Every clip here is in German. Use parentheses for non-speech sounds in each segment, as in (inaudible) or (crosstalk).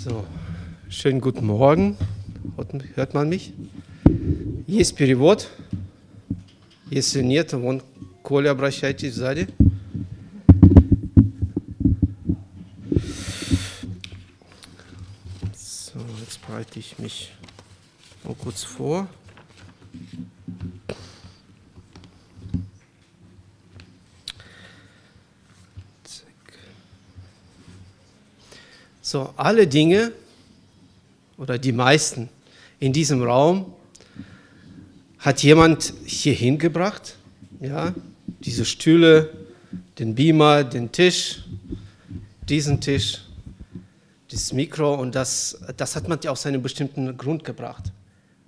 So, schönen guten Morgen. Hört man mich? Есть перевод? Если нет, вон Коля, обращайтесь сзади. So, jetzt bereite ich mich mal kurz vor. So, alle Dinge oder die meisten in diesem Raum hat jemand hier hingebracht. Ja, diese Stühle, den Beamer, den Tisch, diesen Tisch, das Mikro und das, das hat man ja aus einem bestimmten Grund gebracht.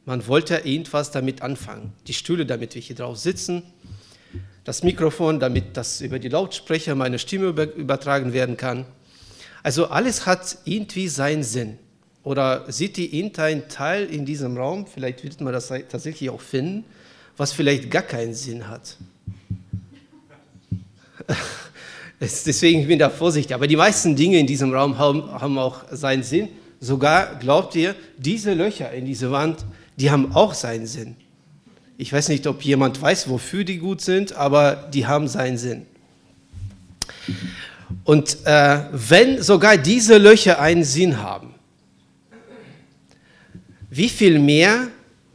Man wollte irgendwas damit anfangen. Die Stühle, damit wir hier drauf sitzen, das Mikrofon, damit das über die Lautsprecher meine Stimme übertragen werden kann. Also alles hat irgendwie seinen Sinn. Oder sieht die irgendein Teil in diesem Raum, vielleicht wird man das tatsächlich auch finden, was vielleicht gar keinen Sinn hat. (laughs) Deswegen bin ich da vorsichtig. Aber die meisten Dinge in diesem Raum haben, haben auch seinen Sinn. Sogar, glaubt ihr, diese Löcher in diese Wand, die haben auch seinen Sinn. Ich weiß nicht, ob jemand weiß, wofür die gut sind, aber die haben seinen Sinn. Und äh, wenn sogar diese Löcher einen Sinn haben, wie viel mehr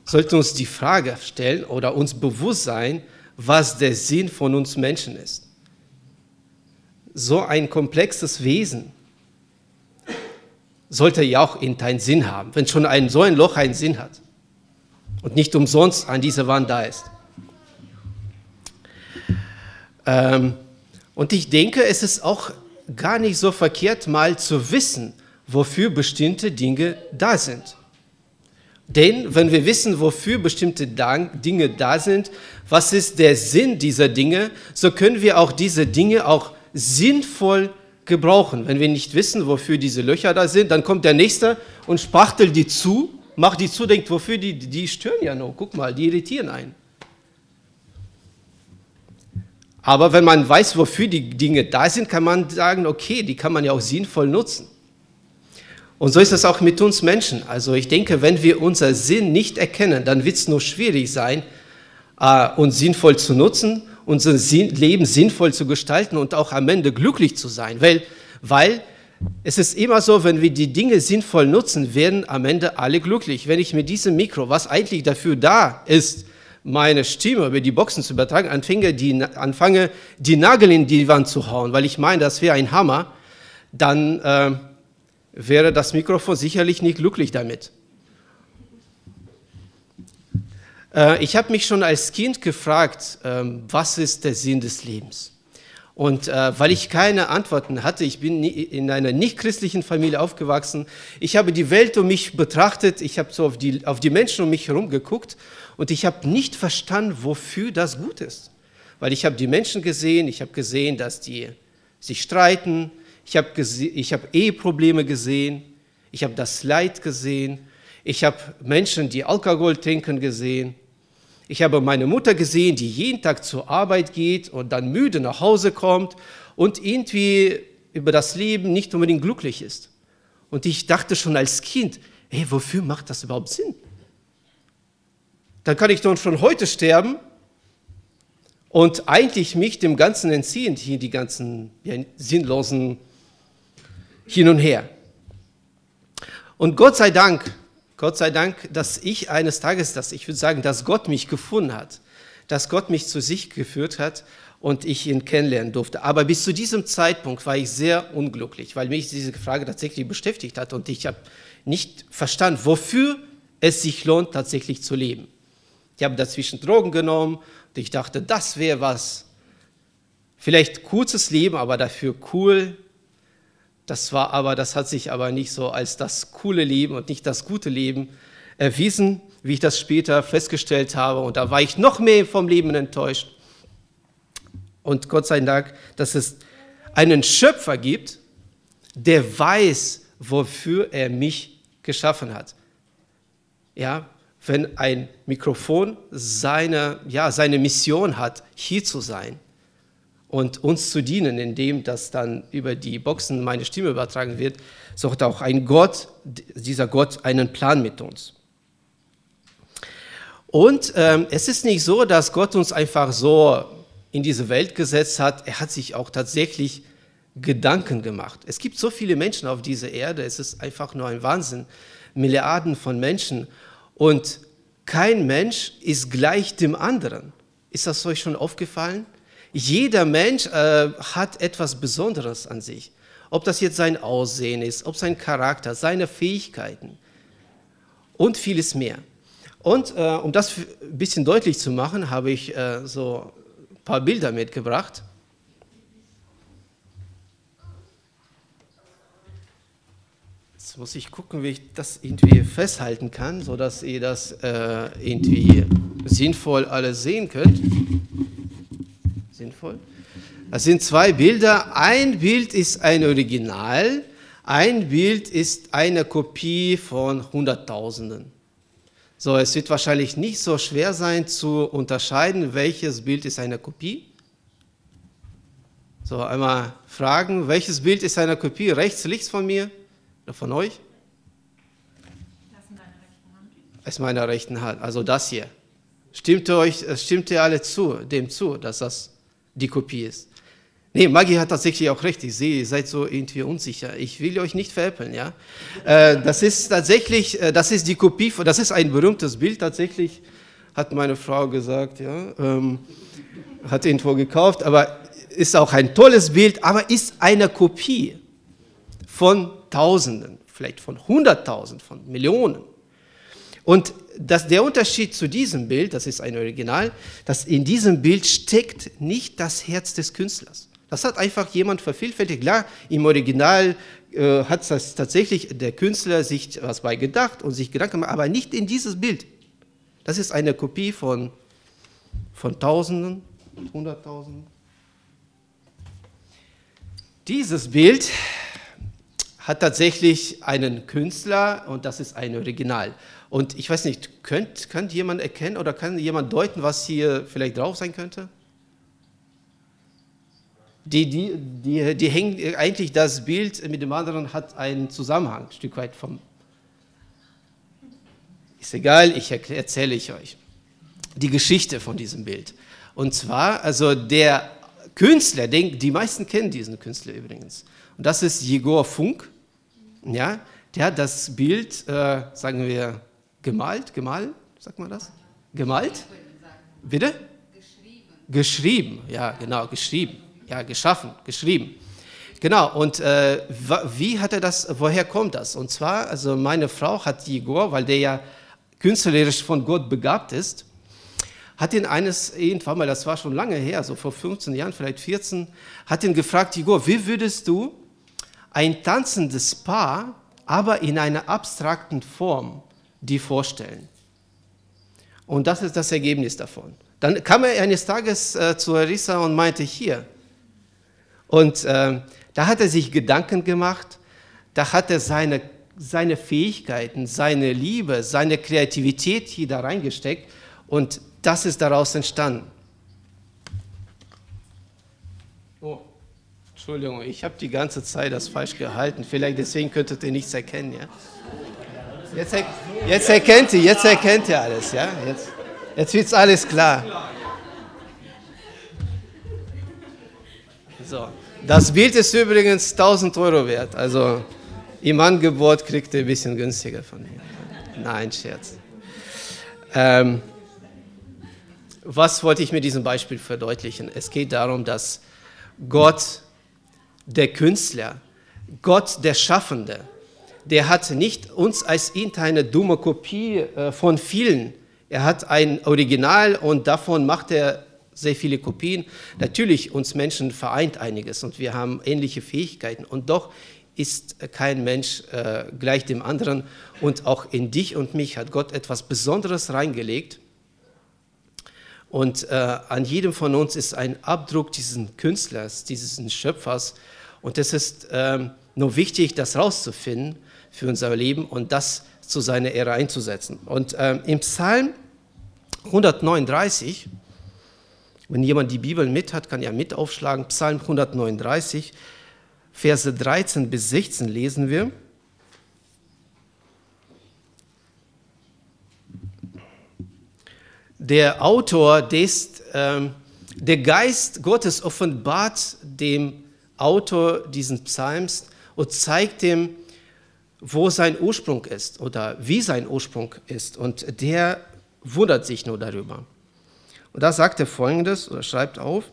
sollte uns die Frage stellen oder uns bewusst sein, was der Sinn von uns Menschen ist? So ein komplexes Wesen sollte ja auch einen Sinn haben, wenn schon ein, so ein Loch einen Sinn hat und nicht umsonst an dieser Wand da ist. Ähm, und ich denke, es ist auch gar nicht so verkehrt, mal zu wissen, wofür bestimmte Dinge da sind. Denn wenn wir wissen, wofür bestimmte Dinge da sind, was ist der Sinn dieser Dinge, so können wir auch diese Dinge auch sinnvoll gebrauchen. Wenn wir nicht wissen, wofür diese Löcher da sind, dann kommt der Nächste und spachtelt die zu, macht die zu, denkt, wofür die, die stören ja noch. Guck mal, die irritieren einen. Aber wenn man weiß, wofür die Dinge da sind, kann man sagen, okay, die kann man ja auch sinnvoll nutzen. Und so ist es auch mit uns Menschen. Also ich denke, wenn wir unser Sinn nicht erkennen, dann wird es nur schwierig sein, äh, uns sinnvoll zu nutzen, unser Leben sinnvoll zu gestalten und auch am Ende glücklich zu sein. Weil, weil es ist immer so, wenn wir die Dinge sinnvoll nutzen, werden am Ende alle glücklich. Wenn ich mit diesem Mikro, was eigentlich dafür da ist, meine Stimme über die Boxen zu übertragen, anfange die, anfange, die Nagel in die Wand zu hauen, weil ich meine, das wäre ein Hammer, dann äh, wäre das Mikrofon sicherlich nicht glücklich damit. Äh, ich habe mich schon als Kind gefragt, äh, was ist der Sinn des Lebens? Und äh, weil ich keine Antworten hatte, ich bin in einer nicht-christlichen Familie aufgewachsen, ich habe die Welt um mich betrachtet, ich habe so auf die, auf die Menschen um mich herum geguckt und ich habe nicht verstanden, wofür das gut ist. Weil ich habe die Menschen gesehen, ich habe gesehen, dass die sich streiten, ich habe hab Eheprobleme gesehen, ich habe das Leid gesehen, ich habe Menschen, die Alkohol trinken, gesehen. Ich habe meine Mutter gesehen, die jeden Tag zur Arbeit geht und dann müde nach Hause kommt und irgendwie über das Leben nicht unbedingt glücklich ist. Und ich dachte schon als Kind, hey, wofür macht das überhaupt Sinn? Dann kann ich doch schon heute sterben und eigentlich mich dem Ganzen entziehen, hier die ganzen ja, sinnlosen Hin und Her. Und Gott sei Dank Gott sei Dank, dass ich eines Tages, dass ich würde sagen, dass Gott mich gefunden hat, dass Gott mich zu sich geführt hat und ich ihn kennenlernen durfte. Aber bis zu diesem Zeitpunkt war ich sehr unglücklich, weil mich diese Frage tatsächlich beschäftigt hat und ich habe nicht verstanden, wofür es sich lohnt, tatsächlich zu leben. Ich habe dazwischen Drogen genommen und ich dachte, das wäre was. Vielleicht kurzes Leben, aber dafür cool, das war aber, das hat sich aber nicht so als das coole Leben und nicht das gute Leben erwiesen, wie ich das später festgestellt habe. Und da war ich noch mehr vom Leben enttäuscht. Und Gott sei Dank, dass es einen Schöpfer gibt, der weiß, wofür er mich geschaffen hat. Ja, wenn ein Mikrofon seine, ja, seine Mission hat, hier zu sein und uns zu dienen, indem das dann über die Boxen meine Stimme übertragen wird, so hat auch ein Gott, dieser Gott, einen Plan mit uns. Und ähm, es ist nicht so, dass Gott uns einfach so in diese Welt gesetzt hat. Er hat sich auch tatsächlich Gedanken gemacht. Es gibt so viele Menschen auf dieser Erde, es ist einfach nur ein Wahnsinn. Milliarden von Menschen und kein Mensch ist gleich dem anderen. Ist das euch schon aufgefallen? Jeder Mensch äh, hat etwas Besonderes an sich. Ob das jetzt sein Aussehen ist, ob sein Charakter, seine Fähigkeiten und vieles mehr. Und äh, um das ein bisschen deutlich zu machen, habe ich äh, so ein paar Bilder mitgebracht. Jetzt muss ich gucken, wie ich das irgendwie festhalten kann, sodass ihr das äh, irgendwie sinnvoll alles sehen könnt sinnvoll. Das sind zwei Bilder. Ein Bild ist ein Original, ein Bild ist eine Kopie von Hunderttausenden. So, es wird wahrscheinlich nicht so schwer sein zu unterscheiden, welches Bild ist eine Kopie. So, einmal fragen, welches Bild ist eine Kopie? Rechts, links von mir von euch? Das in deiner rechten Hand. Aus meiner rechten Hand, also das hier. Stimmt euch, stimmt ihr alle zu, dem zu, dass das die Kopie ist. Nee, Maggie hat tatsächlich auch recht. Ich sehe, ihr seid so irgendwie unsicher. Ich will euch nicht veräppeln, ja. Äh, das ist tatsächlich, äh, das ist die Kopie, das ist ein berühmtes Bild tatsächlich, hat meine Frau gesagt, ja. Ähm, hat irgendwo gekauft, aber ist auch ein tolles Bild, aber ist eine Kopie von Tausenden, vielleicht von Hunderttausend, von Millionen. Und das, der Unterschied zu diesem Bild, das ist ein Original, dass in diesem Bild steckt nicht das Herz des Künstlers. Das hat einfach jemand vervielfältigt. Klar, im Original äh, hat das tatsächlich der Künstler sich was bei gedacht und sich Gedanken gemacht, aber nicht in dieses Bild. Das ist eine Kopie von, von Tausenden, Hunderttausenden. Dieses Bild hat tatsächlich einen Künstler und das ist ein Original. Und ich weiß nicht, könnt, könnt jemand erkennen oder kann jemand deuten, was hier vielleicht drauf sein könnte? Die, die, die, die hängen eigentlich, das Bild mit dem anderen hat einen Zusammenhang, ein Stück weit vom. Ist egal, ich erzähle ich euch die Geschichte von diesem Bild. Und zwar, also der Künstler, den, die meisten kennen diesen Künstler übrigens. Und das ist Jegor Funk. Ja, der hat das Bild, äh, sagen wir, gemalt, gemalt, sagt man das? Gemalt? Bitte? Geschrieben. Geschrieben, ja, genau, geschrieben. Ja, geschaffen, geschrieben. Genau, und äh, wie hat er das, woher kommt das? Und zwar, also meine Frau hat Igor, weil der ja künstlerisch von Gott begabt ist, hat ihn eines irgendwann mal, das war schon lange her, so vor 15 Jahren, vielleicht 14, hat ihn gefragt, Igor, wie würdest du ein tanzendes Paar, aber in einer abstrakten Form die vorstellen. Und das ist das Ergebnis davon. Dann kam er eines Tages äh, zu Arisa und meinte, hier. Und äh, da hat er sich Gedanken gemacht, da hat er seine, seine Fähigkeiten, seine Liebe, seine Kreativität hier da reingesteckt und das ist daraus entstanden. Entschuldigung, ich habe die ganze Zeit das falsch gehalten. Vielleicht deswegen könntet ihr nichts erkennen, ja? Jetzt, er, jetzt erkennt ihr, jetzt erkennt ihr alles, ja? Jetzt, jetzt wird alles klar. So. Das Bild ist übrigens 1000 Euro wert. Also im Angebot kriegt ihr ein bisschen günstiger von mir. Nein, Scherz. Ähm, was wollte ich mit diesem Beispiel verdeutlichen? Es geht darum, dass Gott, der Künstler, Gott, der Schaffende, der hat nicht uns als irgendeine dumme Kopie äh, von vielen. Er hat ein Original und davon macht er sehr viele Kopien. Natürlich, uns Menschen vereint einiges und wir haben ähnliche Fähigkeiten. Und doch ist kein Mensch äh, gleich dem anderen. Und auch in dich und mich hat Gott etwas Besonderes reingelegt. Und äh, an jedem von uns ist ein Abdruck dieses Künstlers, dieses Schöpfers. Und es ist äh, nur wichtig, das rauszufinden für unser Leben und das zu seiner Ehre einzusetzen. Und ähm, im Psalm 139 Wenn jemand die Bibel mit hat, kann er mit aufschlagen. Psalm 139, Verse 13 bis 16 lesen wir. Der Autor des, ähm, der Geist Gottes offenbart dem Autor diesen Psalms und zeigt ihm, wo sein Ursprung ist oder wie sein Ursprung ist. Und der wundert sich nur darüber. Und da sagt er folgendes oder schreibt auf,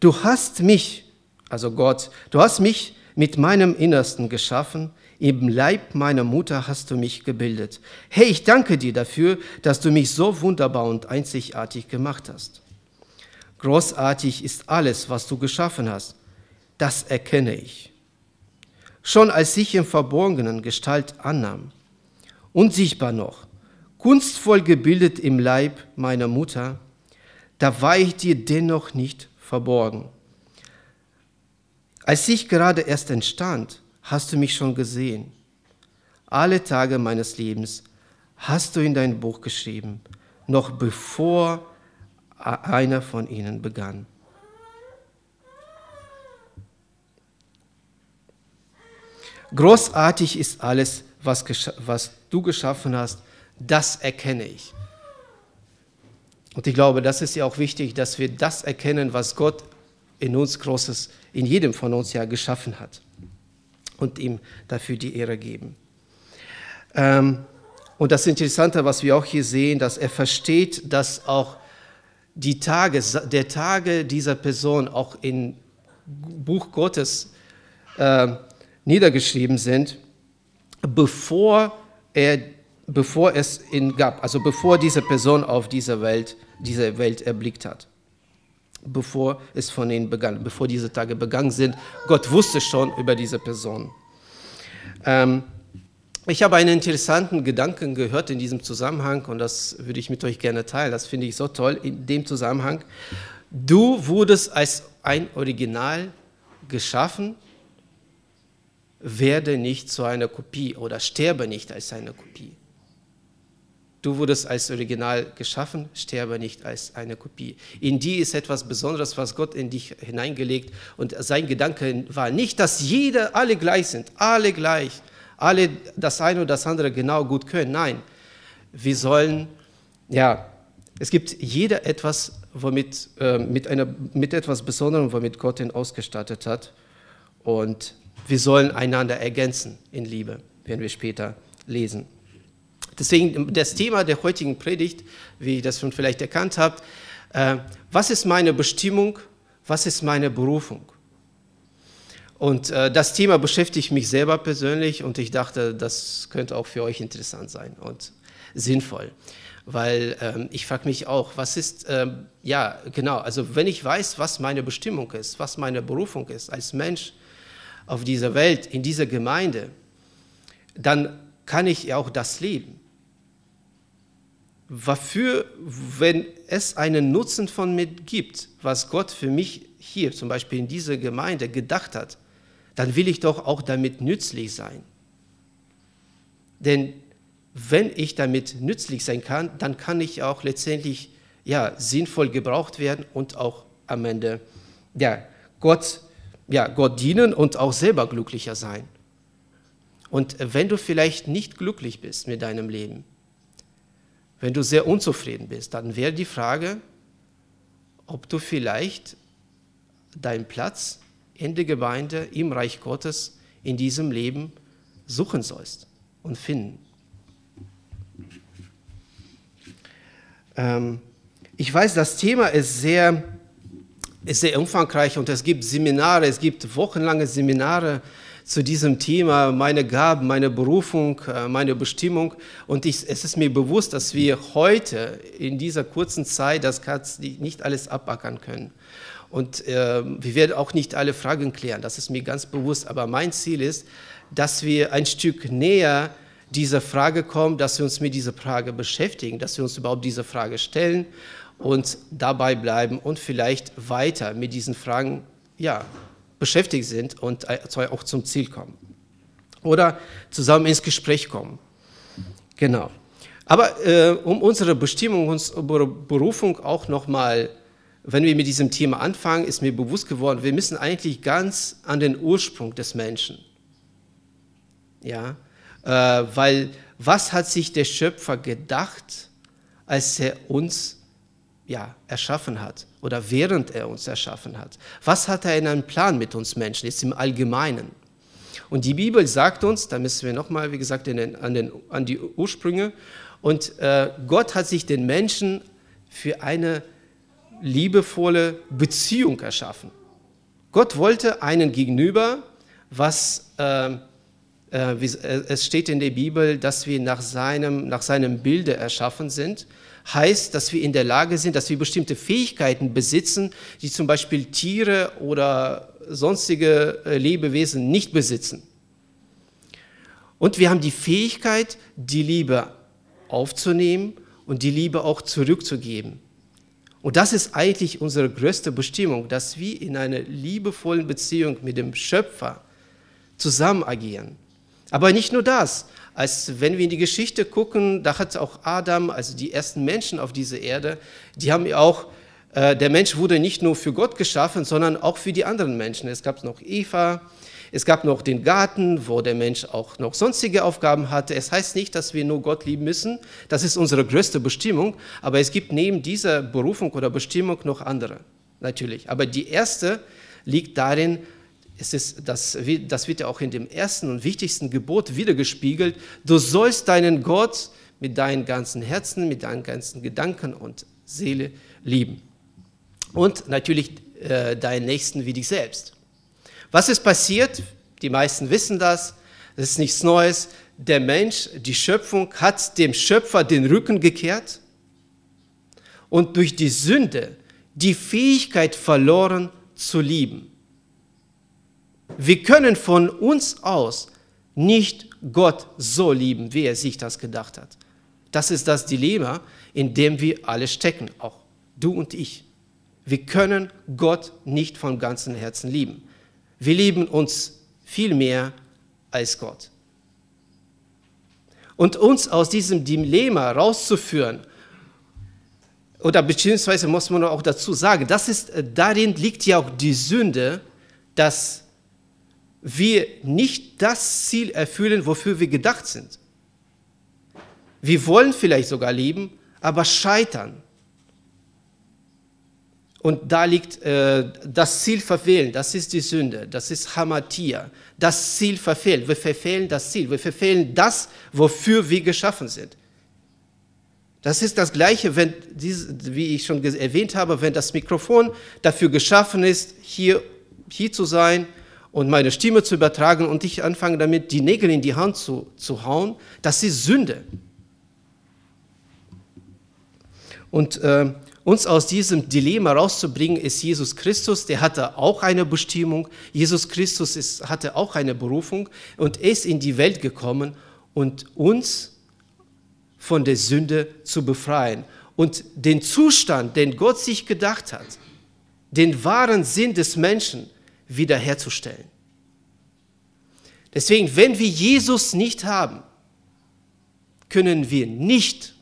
du hast mich, also Gott, du hast mich mit meinem Innersten geschaffen, im Leib meiner Mutter hast du mich gebildet. Hey, ich danke dir dafür, dass du mich so wunderbar und einzigartig gemacht hast. Großartig ist alles, was du geschaffen hast. Das erkenne ich. Schon als ich im Verborgenen Gestalt annahm, unsichtbar noch, kunstvoll gebildet im Leib meiner Mutter, da war ich dir dennoch nicht verborgen. Als ich gerade erst entstand, hast du mich schon gesehen. Alle Tage meines Lebens hast du in dein Buch geschrieben, noch bevor einer von ihnen begann. Großartig ist alles, was, was du geschaffen hast, das erkenne ich. Und ich glaube, das ist ja auch wichtig, dass wir das erkennen, was Gott in uns Großes, in jedem von uns ja geschaffen hat. Und ihm dafür die Ehre geben. Ähm, und das Interessante, was wir auch hier sehen, dass er versteht, dass auch die Tage, der Tage dieser Person auch im Buch Gottes äh, niedergeschrieben sind, bevor, er, bevor es ihn gab, also bevor diese Person auf dieser Welt diese Welt erblickt hat. Bevor es von ihnen begann, bevor diese Tage begangen sind. Gott wusste schon über diese Person. Ähm, ich habe einen interessanten Gedanken gehört in diesem Zusammenhang und das würde ich mit euch gerne teilen. Das finde ich so toll in dem Zusammenhang. Du wurdest als ein Original geschaffen, werde nicht zu einer Kopie oder sterbe nicht als eine Kopie. Du wurdest als Original geschaffen, sterbe nicht als eine Kopie. In dir ist etwas Besonderes, was Gott in dich hineingelegt. Und sein Gedanke war nicht, dass jeder, alle gleich sind, alle gleich, alle das eine oder das andere genau gut können. Nein, wir sollen, ja, es gibt jeder etwas, womit, äh, mit, einer, mit etwas Besonderem, womit Gott ihn ausgestattet hat. Und wir sollen einander ergänzen in Liebe, werden wir später lesen. Deswegen das Thema der heutigen Predigt, wie ihr das schon vielleicht erkannt habt, äh, was ist meine Bestimmung, was ist meine Berufung? Und äh, das Thema beschäftigt mich selber persönlich und ich dachte, das könnte auch für euch interessant sein und sinnvoll. Weil ähm, ich frage mich auch, was ist, ähm, ja, genau, also wenn ich weiß, was meine Bestimmung ist, was meine Berufung ist als Mensch auf dieser Welt, in dieser Gemeinde, dann kann ich auch das leben wofür, wenn es einen Nutzen von mir gibt, was Gott für mich hier zum Beispiel in dieser Gemeinde gedacht hat, dann will ich doch auch damit nützlich sein. Denn wenn ich damit nützlich sein kann, dann kann ich auch letztendlich ja, sinnvoll gebraucht werden und auch am Ende ja, Gott, ja, Gott dienen und auch selber glücklicher sein. Und wenn du vielleicht nicht glücklich bist mit deinem Leben, wenn du sehr unzufrieden bist, dann wäre die Frage, ob du vielleicht deinen Platz in der Gemeinde, im Reich Gottes, in diesem Leben suchen sollst und finden. Ähm, ich weiß, das Thema ist sehr, ist sehr umfangreich und es gibt Seminare, es gibt wochenlange Seminare zu diesem Thema, meine Gaben, meine Berufung, äh, meine Bestimmung. Und ich, es ist mir bewusst, dass wir heute in dieser kurzen Zeit das nicht alles abackern können. Und äh, wir werden auch nicht alle Fragen klären, das ist mir ganz bewusst. Aber mein Ziel ist, dass wir ein Stück näher dieser Frage kommen, dass wir uns mit dieser Frage beschäftigen, dass wir uns überhaupt diese Frage stellen und dabei bleiben und vielleicht weiter mit diesen Fragen ja, beschäftigt sind und auch zum Ziel kommen. Oder zusammen ins Gespräch kommen. Genau. Aber äh, um unsere Bestimmung, unsere Berufung auch nochmal wenn wir mit diesem Thema anfangen, ist mir bewusst geworden, wir müssen eigentlich ganz an den Ursprung des Menschen. Ja, äh, weil was hat sich der Schöpfer gedacht, als er uns ja, erschaffen hat oder während er uns erschaffen hat? Was hat er in einem Plan mit uns Menschen, jetzt im Allgemeinen? Und die Bibel sagt uns, da müssen wir nochmal, wie gesagt, den, an, den, an die Ursprünge, und äh, Gott hat sich den Menschen für eine liebevolle Beziehung erschaffen. Gott wollte einen gegenüber, was äh, äh, äh, es steht in der Bibel, dass wir nach seinem, nach seinem Bilde erschaffen sind, heißt, dass wir in der Lage sind, dass wir bestimmte Fähigkeiten besitzen, die zum Beispiel Tiere oder sonstige äh, Lebewesen nicht besitzen. Und wir haben die Fähigkeit, die Liebe aufzunehmen und die Liebe auch zurückzugeben. Und das ist eigentlich unsere größte Bestimmung, dass wir in einer liebevollen Beziehung mit dem Schöpfer zusammen agieren. Aber nicht nur das. Als wenn wir in die Geschichte gucken, da hat auch Adam, also die ersten Menschen auf dieser Erde, die haben auch, äh, der Mensch wurde nicht nur für Gott geschaffen, sondern auch für die anderen Menschen. Es gab noch Eva, es gab noch den Garten, wo der Mensch auch noch sonstige Aufgaben hatte. Es heißt nicht, dass wir nur Gott lieben müssen. Das ist unsere größte Bestimmung. Aber es gibt neben dieser Berufung oder Bestimmung noch andere, natürlich. Aber die erste liegt darin, es ist, das, das wird ja auch in dem ersten und wichtigsten Gebot wiedergespiegelt. Du sollst deinen Gott mit deinem ganzen Herzen, mit deinen ganzen Gedanken und Seele lieben. Und natürlich äh, deinen Nächsten wie dich selbst. Was ist passiert? Die meisten wissen das. Das ist nichts Neues. Der Mensch, die Schöpfung, hat dem Schöpfer den Rücken gekehrt und durch die Sünde die Fähigkeit verloren zu lieben. Wir können von uns aus nicht Gott so lieben, wie er sich das gedacht hat. Das ist das Dilemma, in dem wir alle stecken, auch du und ich. Wir können Gott nicht von ganzem Herzen lieben. Wir lieben uns viel mehr als Gott. Und uns aus diesem Dilemma rauszuführen, oder beziehungsweise muss man auch dazu sagen, das ist, darin liegt ja auch die Sünde, dass wir nicht das Ziel erfüllen, wofür wir gedacht sind. Wir wollen vielleicht sogar lieben, aber scheitern. Und da liegt äh, das Ziel verfehlen, das ist die Sünde, das ist Hamatia. Das Ziel verfehlt, wir verfehlen das Ziel, wir verfehlen das, wofür wir geschaffen sind. Das ist das Gleiche, wenn, wie ich schon erwähnt habe, wenn das Mikrofon dafür geschaffen ist, hier, hier zu sein und meine Stimme zu übertragen und ich anfange damit, die Nägel in die Hand zu, zu hauen, das ist Sünde. Und äh, uns aus diesem Dilemma rauszubringen, ist Jesus Christus. Der hatte auch eine Bestimmung. Jesus Christus ist, hatte auch eine Berufung und ist in die Welt gekommen und uns von der Sünde zu befreien und den Zustand, den Gott sich gedacht hat, den wahren Sinn des Menschen wiederherzustellen. Deswegen, wenn wir Jesus nicht haben, können wir nicht,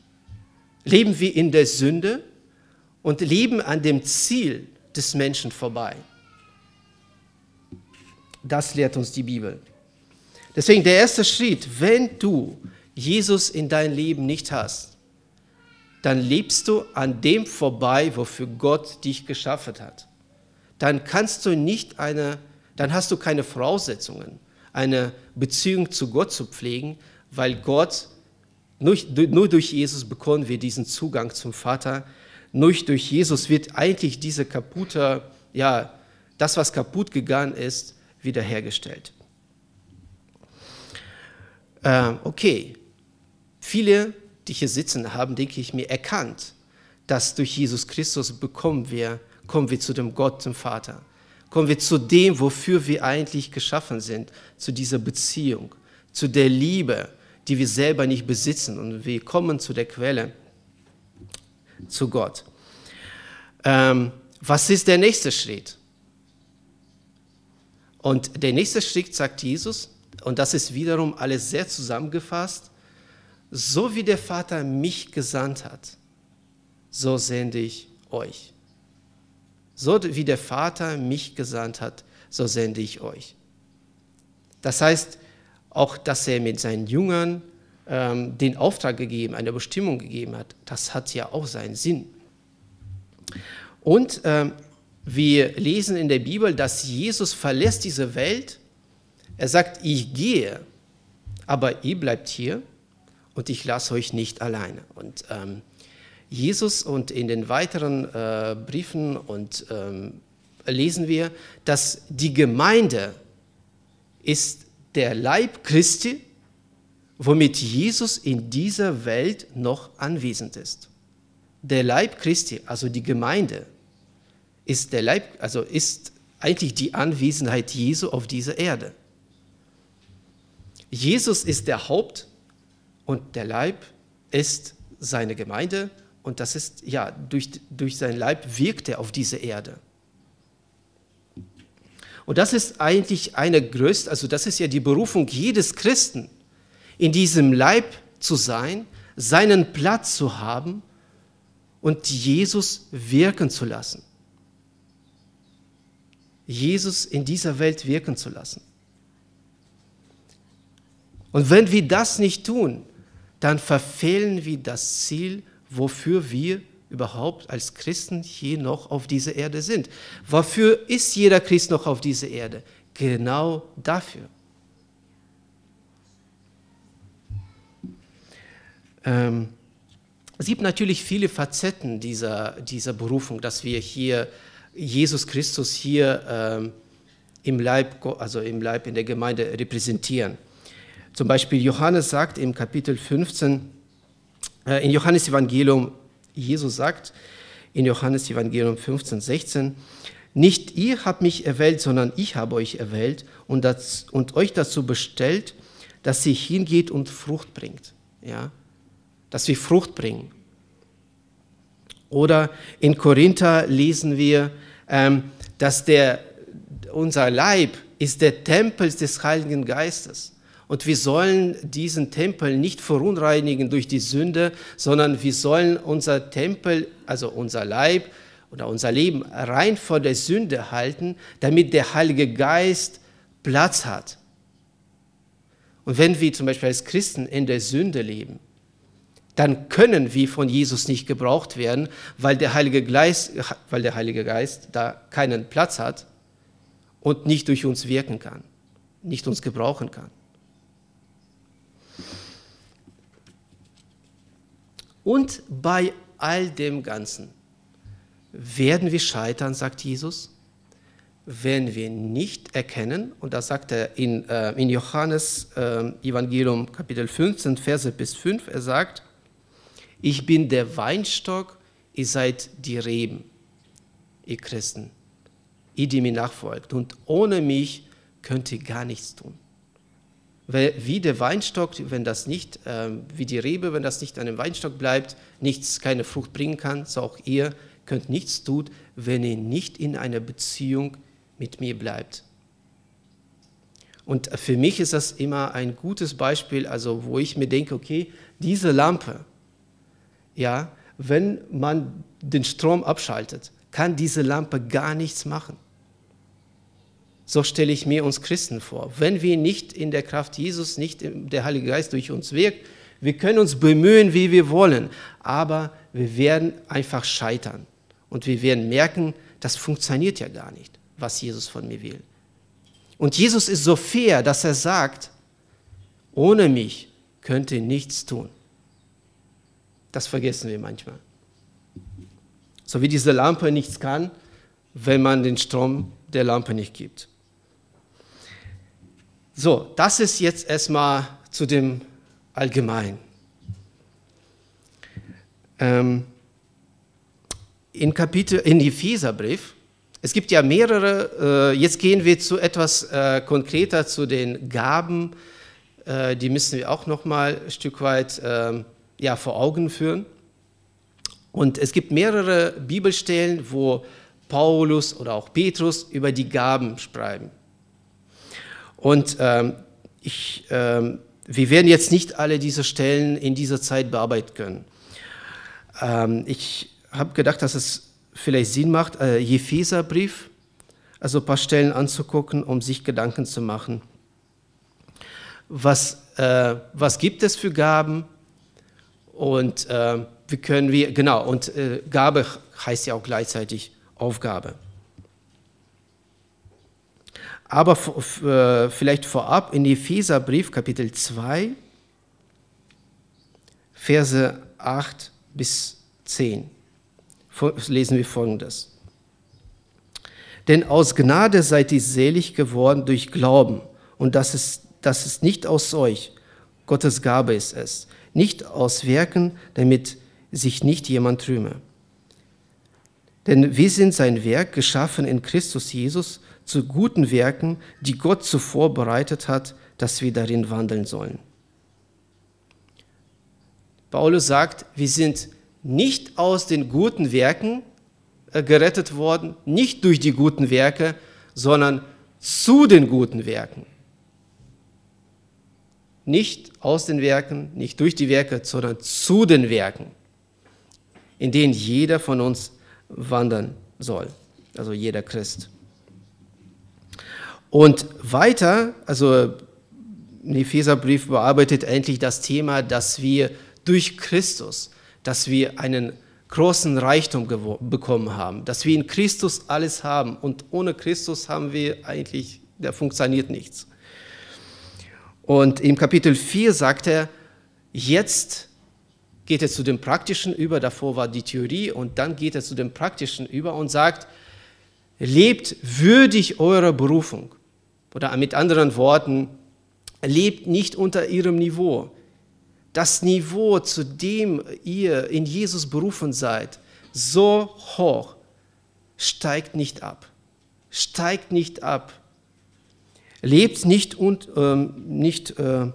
leben wir in der Sünde und leben an dem Ziel des Menschen vorbei. Das lehrt uns die Bibel. Deswegen der erste Schritt, wenn du Jesus in dein Leben nicht hast, dann lebst du an dem vorbei, wofür Gott dich geschaffen hat. Dann kannst du nicht eine, dann hast du keine Voraussetzungen, eine Beziehung zu Gott zu pflegen, weil Gott, nur, nur durch Jesus bekommen wir diesen Zugang zum Vater, nur durch Jesus wird eigentlich diese kaputte, ja, das, was kaputt gegangen ist, wiederhergestellt. Äh, okay, viele, die hier sitzen, haben, denke ich mir, erkannt, dass durch Jesus Christus bekommen wir, kommen wir zu dem Gott, dem Vater. Kommen wir zu dem, wofür wir eigentlich geschaffen sind, zu dieser Beziehung, zu der Liebe, die wir selber nicht besitzen. Und wir kommen zu der Quelle zu Gott. Ähm, was ist der nächste Schritt? Und der nächste Schritt sagt Jesus, und das ist wiederum alles sehr zusammengefasst, so wie der Vater mich gesandt hat, so sende ich euch. So wie der Vater mich gesandt hat, so sende ich euch. Das heißt auch, dass er mit seinen Jüngern ähm, den Auftrag gegeben, eine Bestimmung gegeben hat. Das hat ja auch seinen Sinn. Und ähm, wir lesen in der Bibel, dass Jesus verlässt diese Welt. Er sagt, ich gehe, aber ihr bleibt hier und ich lasse euch nicht alleine. Und ähm, Jesus und in den weiteren äh, Briefen und ähm, lesen wir, dass die Gemeinde ist der Leib Christi, womit Jesus in dieser Welt noch anwesend ist. Der Leib Christi, also die Gemeinde, ist der Leib, also ist eigentlich die Anwesenheit Jesu auf dieser Erde. Jesus ist der Haupt und der Leib ist seine Gemeinde und das ist, ja, durch, durch sein Leib wirkt er auf diese Erde. Und das ist eigentlich eine größte, also das ist ja die Berufung jedes Christen, in diesem Leib zu sein, seinen Platz zu haben und Jesus wirken zu lassen. Jesus in dieser Welt wirken zu lassen. Und wenn wir das nicht tun, dann verfehlen wir das Ziel, wofür wir überhaupt als Christen hier noch auf dieser Erde sind. Wofür ist jeder Christ noch auf dieser Erde? Genau dafür. Ähm, es gibt natürlich viele Facetten dieser, dieser Berufung, dass wir hier Jesus Christus hier ähm, im Leib, also im Leib in der Gemeinde repräsentieren. Zum Beispiel Johannes sagt im Kapitel 15, äh, in Johannes Evangelium, Jesus sagt in Johannes Evangelium 15, 16, nicht ihr habt mich erwählt, sondern ich habe euch erwählt und, das, und euch dazu bestellt, dass ihr hingeht und Frucht bringt. Ja? Dass wir Frucht bringen. Oder in Korinther lesen wir, ähm, dass der, unser Leib ist der Tempel des Heiligen Geistes. Und wir sollen diesen Tempel nicht verunreinigen durch die Sünde, sondern wir sollen unser Tempel, also unser Leib oder unser Leben rein vor der Sünde halten, damit der Heilige Geist Platz hat. Und wenn wir zum Beispiel als Christen in der Sünde leben, dann können wir von Jesus nicht gebraucht werden, weil der Heilige Geist, weil der Heilige Geist da keinen Platz hat und nicht durch uns wirken kann, nicht uns gebrauchen kann. Und bei all dem Ganzen werden wir scheitern, sagt Jesus, wenn wir nicht erkennen, und das sagt er in, äh, in Johannes äh, Evangelium Kapitel 15, Verse bis 5, er sagt, ich bin der Weinstock, ihr seid die Reben, ihr Christen, ihr, die mir nachfolgt. Und ohne mich könnt ihr gar nichts tun. Wie der Weinstock, wenn das nicht, äh, wie die Rebe, wenn das nicht an dem Weinstock bleibt, nichts, keine Frucht bringen kann, so auch ihr könnt nichts tun, wenn ihr nicht in einer Beziehung mit mir bleibt. Und für mich ist das immer ein gutes Beispiel, also wo ich mir denke, okay, diese Lampe, ja, wenn man den Strom abschaltet, kann diese Lampe gar nichts machen. So stelle ich mir uns Christen vor. Wenn wir nicht in der Kraft Jesus, nicht der Heilige Geist durch uns wirkt, wir können uns bemühen, wie wir wollen, aber wir werden einfach scheitern. Und wir werden merken, das funktioniert ja gar nicht, was Jesus von mir will. Und Jesus ist so fair, dass er sagt, ohne mich könnt ihr nichts tun. Das vergessen wir manchmal. So wie diese Lampe nichts kann, wenn man den Strom der Lampe nicht gibt. So, das ist jetzt erstmal zu dem Allgemeinen. Ähm, in Kapitel, in Epheserbrief, es gibt ja mehrere, äh, jetzt gehen wir zu etwas äh, konkreter zu den Gaben, äh, die müssen wir auch nochmal ein Stück weit ähm, ja, vor Augen führen. Und es gibt mehrere Bibelstellen, wo Paulus oder auch Petrus über die Gaben schreiben. Und ähm, ich, ähm, wir werden jetzt nicht alle diese Stellen in dieser Zeit bearbeiten können. Ähm, ich habe gedacht, dass es vielleicht Sinn macht, äh, Jepheserbrief, also ein paar Stellen anzugucken, um sich Gedanken zu machen. Was, äh, was gibt es für Gaben? Und äh, wie können wir, genau, und äh, Gabe heißt ja auch gleichzeitig Aufgabe. Aber äh, vielleicht vorab in Epheserbrief Kapitel 2, Verse 8 bis 10 lesen wir folgendes. Denn aus Gnade seid ihr selig geworden durch Glauben und das ist, das ist nicht aus euch, Gottes Gabe ist es, nicht aus Werken, damit sich nicht jemand rühme. Denn wir sind sein Werk, geschaffen in Christus Jesus, zu guten Werken, die Gott zuvor bereitet hat, dass wir darin wandeln sollen. Paulus sagt, wir sind nicht aus den guten Werken äh, gerettet worden, nicht durch die guten Werke, sondern zu den guten Werken. Nicht aus den Werken, nicht durch die Werke, sondern zu den Werken, in denen jeder von uns wandern soll, also jeder Christ. Und weiter, also der Epheserbrief bearbeitet endlich das Thema, dass wir durch Christus, dass wir einen großen Reichtum bekommen haben, dass wir in Christus alles haben und ohne Christus haben wir eigentlich, da funktioniert nichts. Und im Kapitel 4 sagt er, jetzt geht er zu dem Praktischen über, davor war die Theorie und dann geht er zu dem Praktischen über und sagt, lebt würdig eurer Berufung. Oder mit anderen Worten, lebt nicht unter ihrem Niveau. Das Niveau, zu dem ihr in Jesus berufen seid, so hoch, steigt nicht ab. Steigt nicht ab. Lebt nicht und ähm, nicht äh,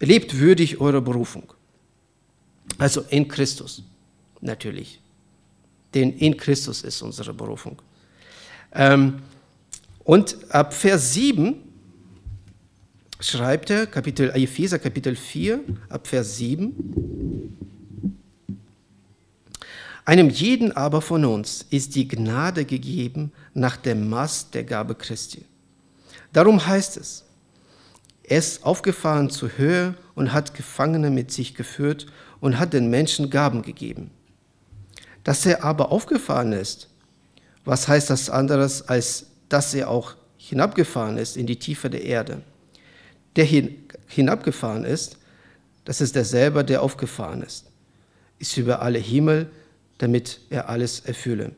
lebt würdig eurer Berufung. Also in Christus, natürlich. Denn in Christus ist unsere Berufung. Ähm, und ab Vers 7 schreibt er, Kapitel, Epheser Kapitel 4, ab Vers 7, einem jeden aber von uns ist die Gnade gegeben nach dem Maß der Gabe Christi. Darum heißt es, er ist aufgefahren zur Höhe und hat Gefangene mit sich geführt und hat den Menschen Gaben gegeben. Dass er aber aufgefahren ist, was heißt das anderes als dass er auch hinabgefahren ist in die Tiefe der Erde. Der hinabgefahren ist, das ist derselbe, der aufgefahren ist, ist über alle Himmel, damit er alles erfülle.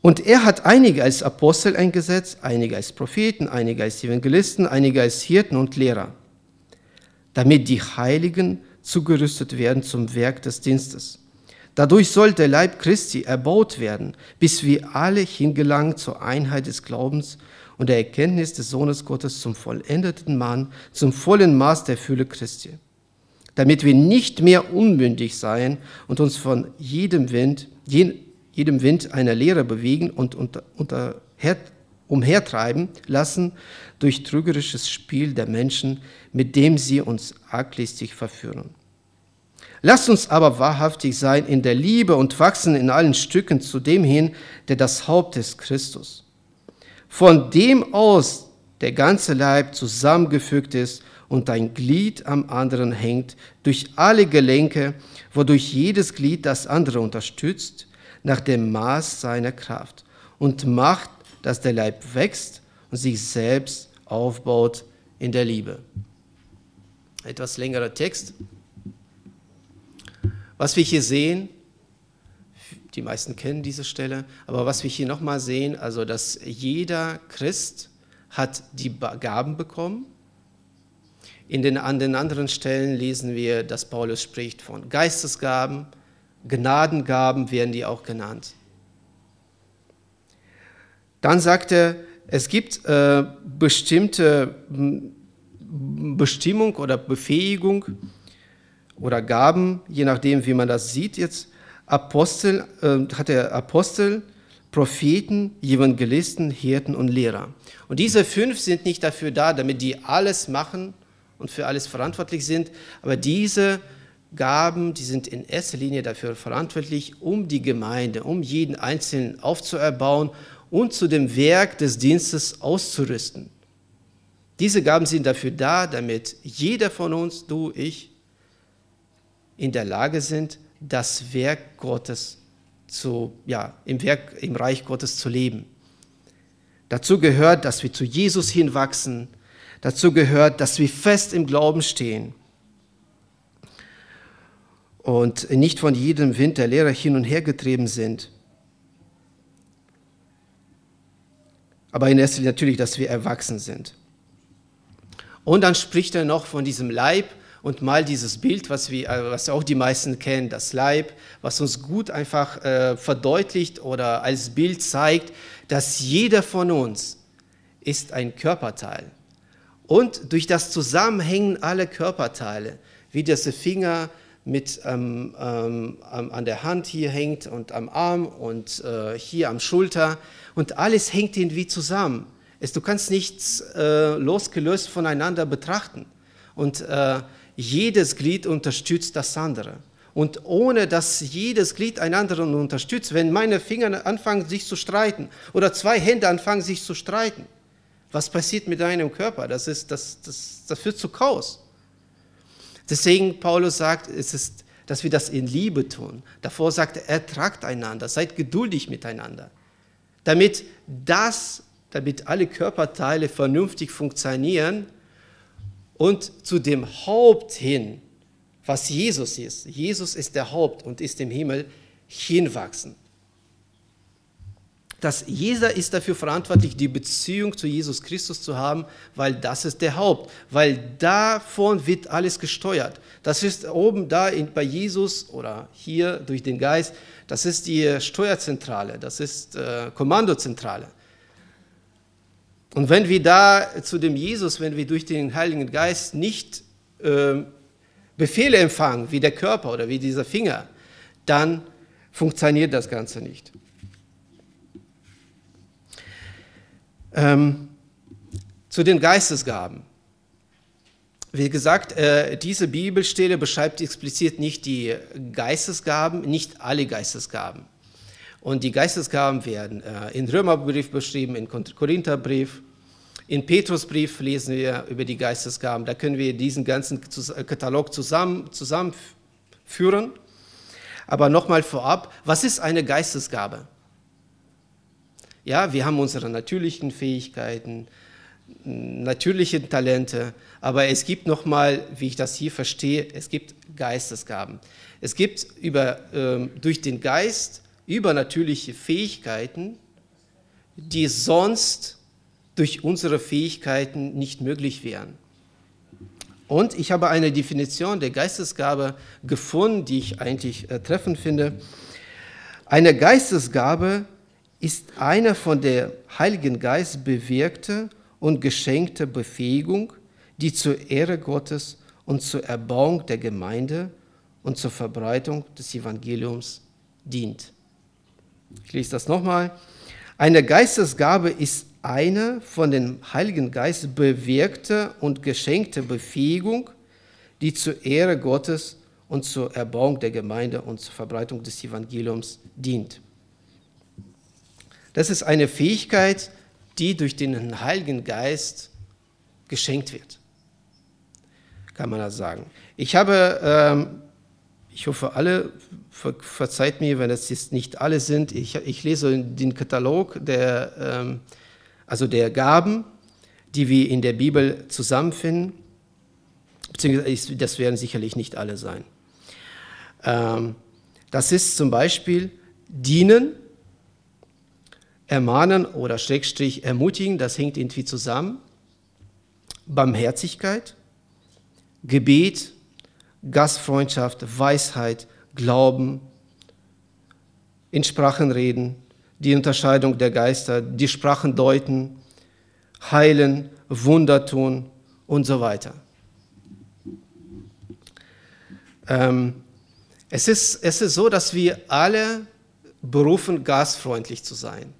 Und er hat einige als Apostel eingesetzt, einige als Propheten, einige als Evangelisten, einige als Hirten und Lehrer, damit die Heiligen zugerüstet werden zum Werk des Dienstes Dadurch soll der Leib Christi erbaut werden, bis wir alle hingelangen zur Einheit des Glaubens und der Erkenntnis des Sohnes Gottes zum vollendeten Mann, zum vollen Maß der Fülle Christi. Damit wir nicht mehr unmündig seien und uns von jedem Wind, jedem Wind einer Lehre bewegen und unter, unter, umhertreiben lassen durch trügerisches Spiel der Menschen, mit dem sie uns arglistig verführen. Lasst uns aber wahrhaftig sein in der Liebe und wachsen in allen Stücken zu dem hin, der das Haupt ist, Christus. Von dem aus der ganze Leib zusammengefügt ist und ein Glied am anderen hängt, durch alle Gelenke, wodurch jedes Glied das andere unterstützt, nach dem Maß seiner Kraft und macht, dass der Leib wächst und sich selbst aufbaut in der Liebe. Etwas längerer Text. Was wir hier sehen, die meisten kennen diese Stelle, aber was wir hier nochmal sehen, also dass jeder Christ hat die Gaben bekommen. In den, an den anderen Stellen lesen wir, dass Paulus spricht von Geistesgaben, Gnadengaben werden die auch genannt. Dann sagt er, es gibt äh, bestimmte Bestimmung oder Befähigung, oder Gaben, je nachdem, wie man das sieht jetzt. Apostel, äh, hat er Apostel, Propheten, Evangelisten, Hirten und Lehrer. Und diese fünf sind nicht dafür da, damit die alles machen und für alles verantwortlich sind, aber diese Gaben, die sind in erster Linie dafür verantwortlich, um die Gemeinde, um jeden Einzelnen aufzuerbauen und zu dem Werk des Dienstes auszurüsten. Diese Gaben sind dafür da, damit jeder von uns, du, ich, in der Lage sind, das Werk Gottes zu, ja, im Werk, im Reich Gottes zu leben. Dazu gehört, dass wir zu Jesus hinwachsen. Dazu gehört, dass wir fest im Glauben stehen und nicht von jedem Wind der Lehre hin und her getrieben sind. Aber in erster Linie natürlich, dass wir erwachsen sind. Und dann spricht er noch von diesem Leib und mal dieses Bild, was, wir, äh, was auch die meisten kennen, das Leib, was uns gut einfach äh, verdeutlicht oder als Bild zeigt, dass jeder von uns ist ein Körperteil. Und durch das Zusammenhängen aller Körperteile, wie das Finger mit ähm, ähm, an der Hand hier hängt und am Arm und äh, hier am Schulter und alles hängt irgendwie zusammen. Es, du kannst nichts äh, losgelöst voneinander betrachten. Und äh, jedes Glied unterstützt das andere. Und ohne dass jedes Glied einander unterstützt, wenn meine Finger anfangen sich zu streiten oder zwei Hände anfangen sich zu streiten, was passiert mit deinem Körper? Das, ist, das, das, das führt zu Chaos. Deswegen Paulus sagt, es ist, dass wir das in Liebe tun. Davor sagt er, ertragt einander, seid geduldig miteinander, damit das damit alle Körperteile vernünftig funktionieren und zu dem Haupt hin, was Jesus ist. Jesus ist der Haupt und ist im Himmel hinwachsen. Dass jeder ist dafür verantwortlich, die Beziehung zu Jesus Christus zu haben, weil das ist der Haupt, weil davon wird alles gesteuert. Das ist oben da bei Jesus oder hier durch den Geist, das ist die Steuerzentrale, das ist äh, Kommandozentrale. Und wenn wir da zu dem Jesus, wenn wir durch den Heiligen Geist nicht äh, Befehle empfangen, wie der Körper oder wie dieser Finger, dann funktioniert das Ganze nicht. Ähm, zu den Geistesgaben. Wie gesagt, äh, diese Bibelstelle beschreibt explizit nicht die Geistesgaben, nicht alle Geistesgaben. Und die Geistesgaben werden äh, im Römerbrief beschrieben, im Korintherbrief. In Petrusbrief lesen wir über die Geistesgaben. Da können wir diesen ganzen äh, Katalog zusammen, zusammenführen. Aber nochmal vorab, was ist eine Geistesgabe? Ja, wir haben unsere natürlichen Fähigkeiten, natürliche Talente, aber es gibt nochmal, wie ich das hier verstehe, es gibt Geistesgaben. Es gibt über, ähm, durch den Geist übernatürliche Fähigkeiten, die sonst durch unsere Fähigkeiten nicht möglich wären. Und ich habe eine Definition der Geistesgabe gefunden, die ich eigentlich äh, treffend finde. Eine Geistesgabe ist eine von der Heiligen Geist bewirkte und geschenkte Befähigung, die zur Ehre Gottes und zur Erbauung der Gemeinde und zur Verbreitung des Evangeliums dient. Ich lese das nochmal. Eine Geistesgabe ist eine von dem Heiligen Geist bewirkte und geschenkte Befähigung, die zur Ehre Gottes und zur Erbauung der Gemeinde und zur Verbreitung des Evangeliums dient. Das ist eine Fähigkeit, die durch den Heiligen Geist geschenkt wird. Kann man das sagen. Ich habe ähm, ich hoffe, alle verzeiht mir, wenn es jetzt nicht alle sind. Ich, ich lese den Katalog der, ähm, also der Gaben, die wir in der Bibel zusammenfinden. Beziehungsweise, das werden sicherlich nicht alle sein. Ähm, das ist zum Beispiel dienen, ermahnen oder Schrägstrich ermutigen, das hängt irgendwie zusammen. Barmherzigkeit, Gebet, Gastfreundschaft, Weisheit, Glauben, in Sprachen reden, die Unterscheidung der Geister, die Sprachen deuten, heilen, Wunder tun und so weiter. Ähm, es, ist, es ist so, dass wir alle berufen, gastfreundlich zu sein.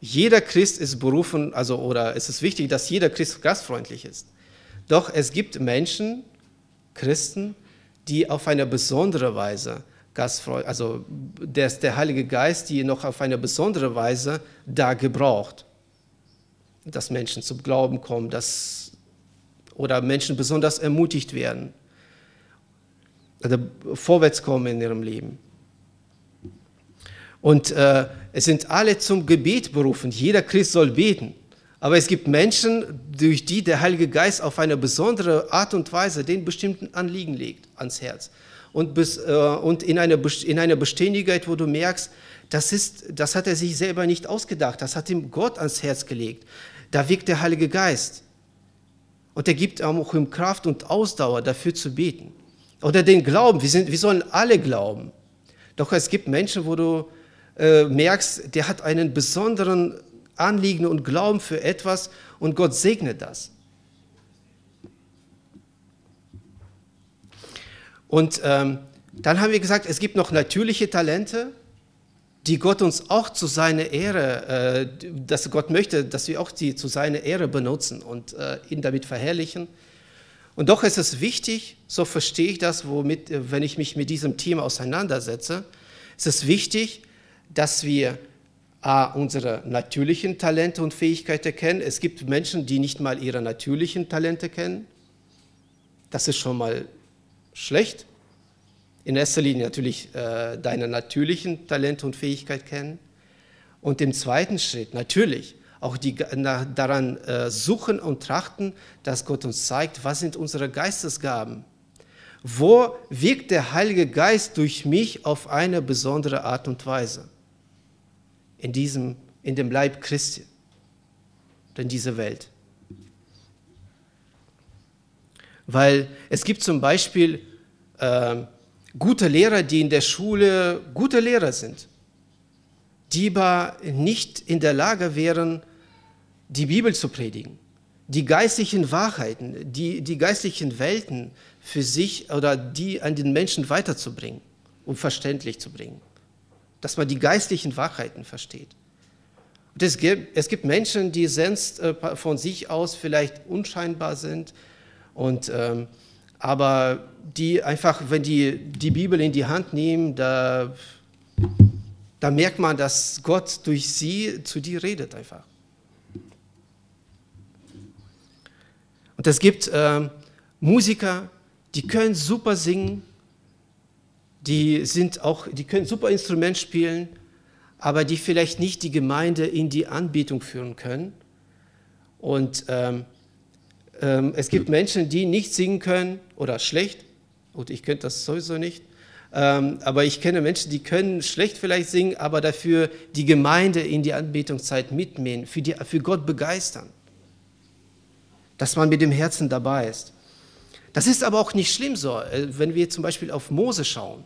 Jeder Christ ist berufen, also oder es ist wichtig, dass jeder Christ gastfreundlich ist. Doch es gibt Menschen, Christen, die auf eine besondere Weise gastfreu, also der, der Heilige Geist, die noch auf eine besondere Weise da gebraucht, dass Menschen zum Glauben kommen, dass, oder Menschen besonders ermutigt werden, oder vorwärts kommen in ihrem Leben. Und äh, es sind alle zum Gebet berufen. Jeder Christ soll beten. Aber es gibt Menschen, durch die der Heilige Geist auf eine besondere Art und Weise den bestimmten Anliegen legt ans Herz. Und, bis, äh, und in, eine, in einer Beständigkeit, wo du merkst, das, ist, das hat er sich selber nicht ausgedacht, das hat ihm Gott ans Herz gelegt. Da wirkt der Heilige Geist. Und er gibt auch ihm Kraft und Ausdauer, dafür zu beten. Oder den Glauben, wir, sind, wir sollen alle glauben. Doch es gibt Menschen, wo du äh, merkst, der hat einen besonderen Anliegen und Glauben für etwas und Gott segnet das. Und ähm, dann haben wir gesagt, es gibt noch natürliche Talente, die Gott uns auch zu seiner Ehre, äh, dass Gott möchte, dass wir auch die zu seiner Ehre benutzen und äh, ihn damit verherrlichen. Und doch ist es wichtig, so verstehe ich das, womit, äh, wenn ich mich mit diesem Thema auseinandersetze, ist es wichtig, dass wir unsere natürlichen Talente und Fähigkeiten kennen. Es gibt Menschen, die nicht mal ihre natürlichen Talente kennen. Das ist schon mal schlecht. In erster Linie natürlich äh, deine natürlichen Talente und Fähigkeiten kennen. Und im zweiten Schritt natürlich auch die, na, daran äh, suchen und trachten, dass Gott uns zeigt, was sind unsere Geistesgaben. Wo wirkt der Heilige Geist durch mich auf eine besondere Art und Weise? In, diesem, in dem Leib Christi, in dieser Welt. Weil es gibt zum Beispiel äh, gute Lehrer, die in der Schule gute Lehrer sind, die aber nicht in der Lage wären, die Bibel zu predigen, die geistlichen Wahrheiten, die, die geistlichen Welten für sich oder die an den Menschen weiterzubringen, um verständlich zu bringen dass man die geistlichen Wahrheiten versteht. Und es gibt, es gibt Menschen, die sonst äh, von sich aus vielleicht unscheinbar sind, und, ähm, aber die einfach, wenn die die Bibel in die Hand nehmen, da, da merkt man, dass Gott durch sie zu dir redet einfach. Und es gibt äh, Musiker, die können super singen, die sind auch, die können super Instrument spielen, aber die vielleicht nicht die Gemeinde in die Anbetung führen können. Und ähm, ähm, es gibt Menschen, die nicht singen können oder schlecht. Gut, ich könnte das sowieso nicht. Ähm, aber ich kenne Menschen, die können schlecht vielleicht singen, aber dafür die Gemeinde in die Anbetungszeit mitnehmen, für, die, für Gott begeistern. Dass man mit dem Herzen dabei ist. Das ist aber auch nicht schlimm so, äh, wenn wir zum Beispiel auf Mose schauen.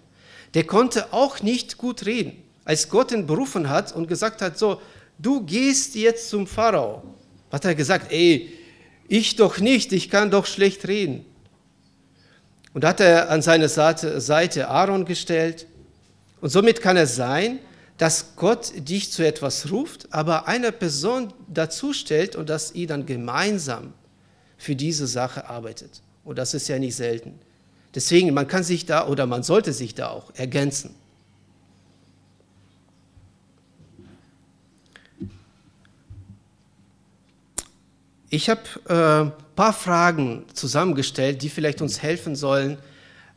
Der konnte auch nicht gut reden. Als Gott ihn berufen hat und gesagt hat, so, du gehst jetzt zum Pharao, hat er gesagt, ey, ich doch nicht, ich kann doch schlecht reden. Und hat er an seine Seite Aaron gestellt. Und somit kann es sein, dass Gott dich zu etwas ruft, aber eine Person dazu stellt und dass ihr dann gemeinsam für diese Sache arbeitet. Und das ist ja nicht selten. Deswegen, man kann sich da oder man sollte sich da auch ergänzen. Ich habe ein äh, paar Fragen zusammengestellt, die vielleicht uns helfen sollen,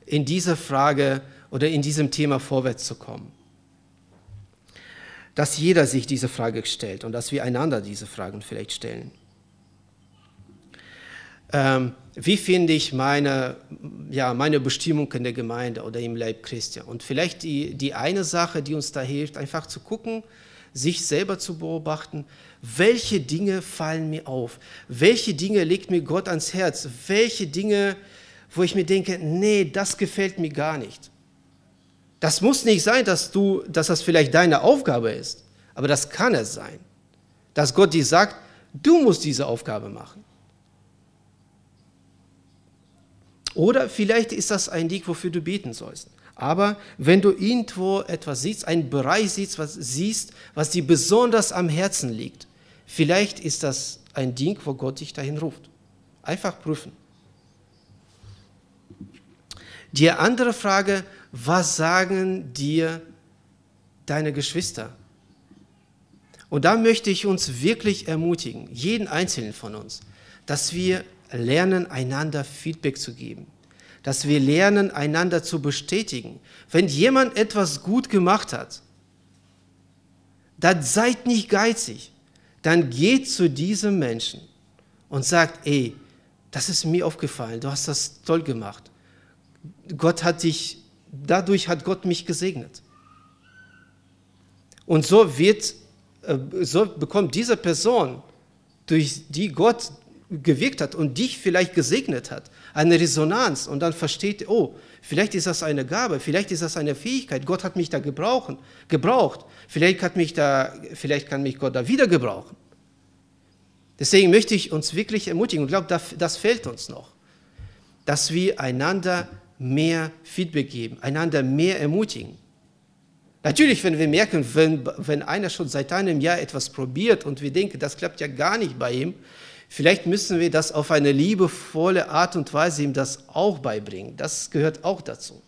in dieser Frage oder in diesem Thema vorwärts zu kommen. Dass jeder sich diese Frage stellt und dass wir einander diese Fragen vielleicht stellen. Ähm, wie finde ich meine, ja, meine Bestimmung in der Gemeinde oder im Leib Christi? Und vielleicht die, die eine Sache, die uns da hilft, einfach zu gucken, sich selber zu beobachten, welche Dinge fallen mir auf? Welche Dinge legt mir Gott ans Herz? Welche Dinge, wo ich mir denke, nee, das gefällt mir gar nicht. Das muss nicht sein, dass, du, dass das vielleicht deine Aufgabe ist, aber das kann es sein, dass Gott dir sagt, du musst diese Aufgabe machen. Oder vielleicht ist das ein Ding, wofür du beten sollst. Aber wenn du irgendwo etwas siehst, einen Bereich siehst, was siehst, was dir besonders am Herzen liegt, vielleicht ist das ein Ding, wo Gott dich dahin ruft. Einfach prüfen. Die andere Frage, was sagen dir deine Geschwister? Und da möchte ich uns wirklich ermutigen, jeden Einzelnen von uns, dass wir lernen, einander Feedback zu geben, dass wir lernen, einander zu bestätigen. Wenn jemand etwas gut gemacht hat, dann seid nicht geizig, dann geht zu diesem Menschen und sagt, ey, das ist mir aufgefallen, du hast das toll gemacht. Gott hat dich, dadurch hat Gott mich gesegnet. Und so wird, äh, so bekommt diese Person, durch die Gott gewirkt hat und dich vielleicht gesegnet hat, eine Resonanz. Und dann versteht, oh, vielleicht ist das eine Gabe, vielleicht ist das eine Fähigkeit, Gott hat mich da gebrauchen, gebraucht, vielleicht, hat mich da, vielleicht kann mich Gott da wieder gebrauchen. Deswegen möchte ich uns wirklich ermutigen. Und glaube, das fehlt uns noch, dass wir einander mehr Feedback geben, einander mehr ermutigen. Natürlich, wenn wir merken, wenn, wenn einer schon seit einem Jahr etwas probiert und wir denken, das klappt ja gar nicht bei ihm, vielleicht müssen wir das auf eine liebevolle Art und Weise ihm das auch beibringen. Das gehört auch dazu.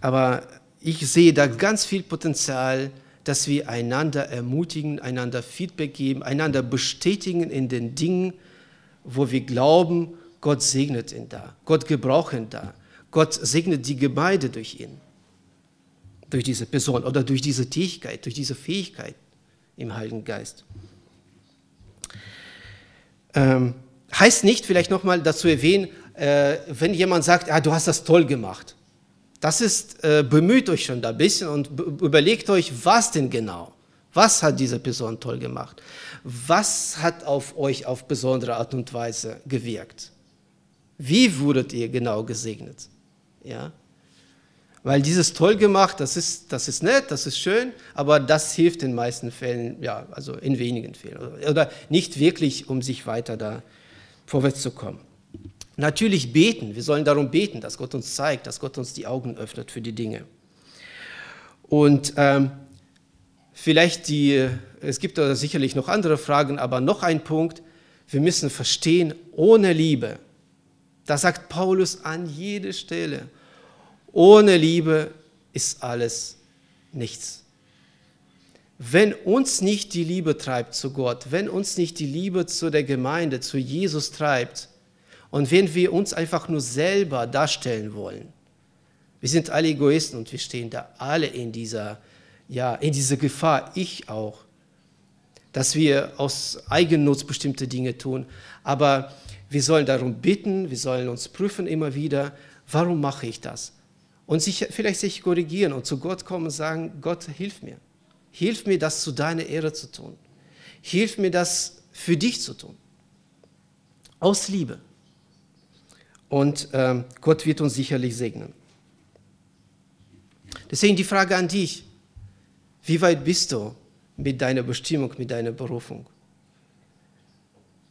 Aber ich sehe da ganz viel Potenzial, dass wir einander ermutigen, einander Feedback geben, einander bestätigen in den Dingen, wo wir glauben, Gott segnet ihn da, Gott gebraucht ihn da, Gott segnet die Gemeinde durch ihn, durch diese Person oder durch diese Tätigkeit, durch diese Fähigkeit im Heiligen Geist. Ähm, heißt nicht, vielleicht nochmal dazu erwähnen, äh, wenn jemand sagt, ah, du hast das toll gemacht. Das ist, äh, bemüht euch schon da ein bisschen und überlegt euch, was denn genau? Was hat diese Person toll gemacht? Was hat auf euch auf besondere Art und Weise gewirkt? Wie wurdet ihr genau gesegnet? Ja? Weil dieses toll gemacht, das ist, das ist nett, das ist schön, aber das hilft in meisten Fällen, ja, also in wenigen Fällen. Oder nicht wirklich, um sich weiter da vorwärts zu kommen. Natürlich beten, wir sollen darum beten, dass Gott uns zeigt, dass Gott uns die Augen öffnet für die Dinge. Und ähm, vielleicht die, es gibt da sicherlich noch andere Fragen, aber noch ein Punkt, wir müssen verstehen, ohne Liebe, das sagt Paulus an jeder Stelle, ohne Liebe ist alles nichts. Wenn uns nicht die Liebe treibt zu Gott, wenn uns nicht die Liebe zu der Gemeinde, zu Jesus treibt, und wenn wir uns einfach nur selber darstellen wollen, wir sind alle Egoisten und wir stehen da alle in dieser, ja, in dieser Gefahr, ich auch, dass wir aus Eigennutz bestimmte Dinge tun. Aber wir sollen darum bitten, wir sollen uns prüfen immer wieder, warum mache ich das? Und sich, vielleicht sich korrigieren und zu Gott kommen und sagen, Gott, hilf mir. Hilf mir, das zu deiner Ehre zu tun. Hilf mir, das für dich zu tun. Aus Liebe. Und ähm, Gott wird uns sicherlich segnen. Deswegen die Frage an dich, wie weit bist du mit deiner Bestimmung, mit deiner Berufung?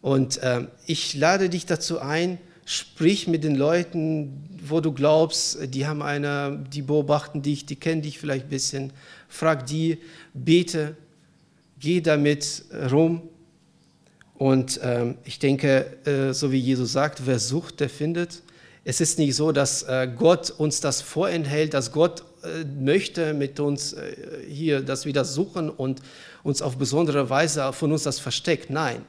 Und ähm, ich lade dich dazu ein, sprich mit den Leuten, wo du glaubst, die haben eine, die beobachten dich, die kennen dich vielleicht ein bisschen. Frag die, bete, geh damit rum und ähm, ich denke, äh, so wie Jesus sagt, wer sucht, der findet. Es ist nicht so, dass äh, Gott uns das vorenthält, dass Gott äh, möchte mit uns äh, hier, dass wir das suchen und uns auf besondere Weise von uns das versteckt. Nein.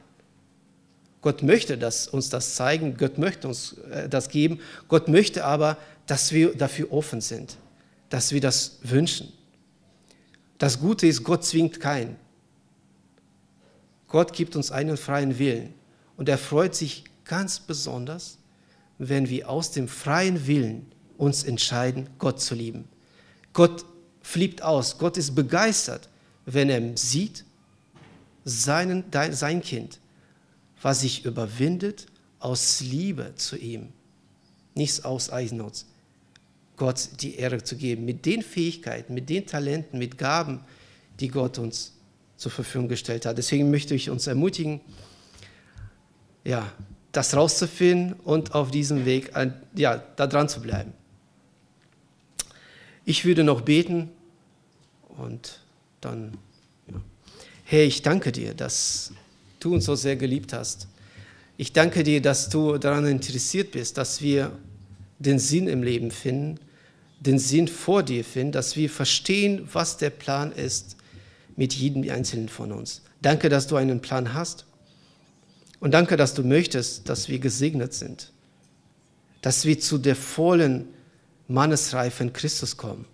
Gott möchte das, uns das zeigen, Gott möchte uns äh, das geben. Gott möchte aber, dass wir dafür offen sind, dass wir das wünschen. Das Gute ist, Gott zwingt keinen. Gott gibt uns einen freien Willen und er freut sich ganz besonders, wenn wir aus dem freien Willen uns entscheiden, Gott zu lieben. Gott fliebt aus, Gott ist begeistert, wenn er sieht, seinen, sein Kind, was sich überwindet aus Liebe zu ihm, nichts aus Eigennutz, Gott die Ehre zu geben, mit den Fähigkeiten, mit den Talenten, mit Gaben, die Gott uns zur Verfügung gestellt hat. Deswegen möchte ich uns ermutigen, ja, das rauszufinden und auf diesem Weg ja, da dran zu bleiben. Ich würde noch beten und dann, ja. Herr, ich danke dir, dass du uns so sehr geliebt hast. Ich danke dir, dass du daran interessiert bist, dass wir den Sinn im Leben finden, den Sinn vor dir finden, dass wir verstehen, was der Plan ist mit jedem Einzelnen von uns. Danke, dass du einen Plan hast. Und danke, dass du möchtest, dass wir gesegnet sind, dass wir zu der vollen Mannesreife in Christus kommen,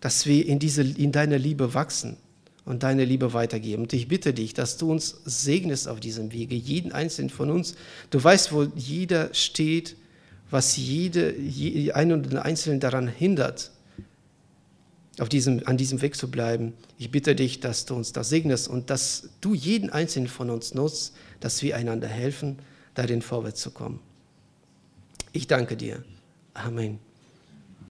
dass wir in, diese, in deiner Liebe wachsen und deine Liebe weitergeben. Und ich bitte dich, dass du uns segnest auf diesem Wege, jeden einzelnen von uns. Du weißt, wo jeder steht, was jede, einen und Einzelnen daran hindert, auf diesem, an diesem Weg zu bleiben. Ich bitte dich, dass du uns das segnest und dass du jeden Einzelnen von uns nutzt, dass wir einander helfen, darin vorwärts zu kommen. Ich danke dir. Amen.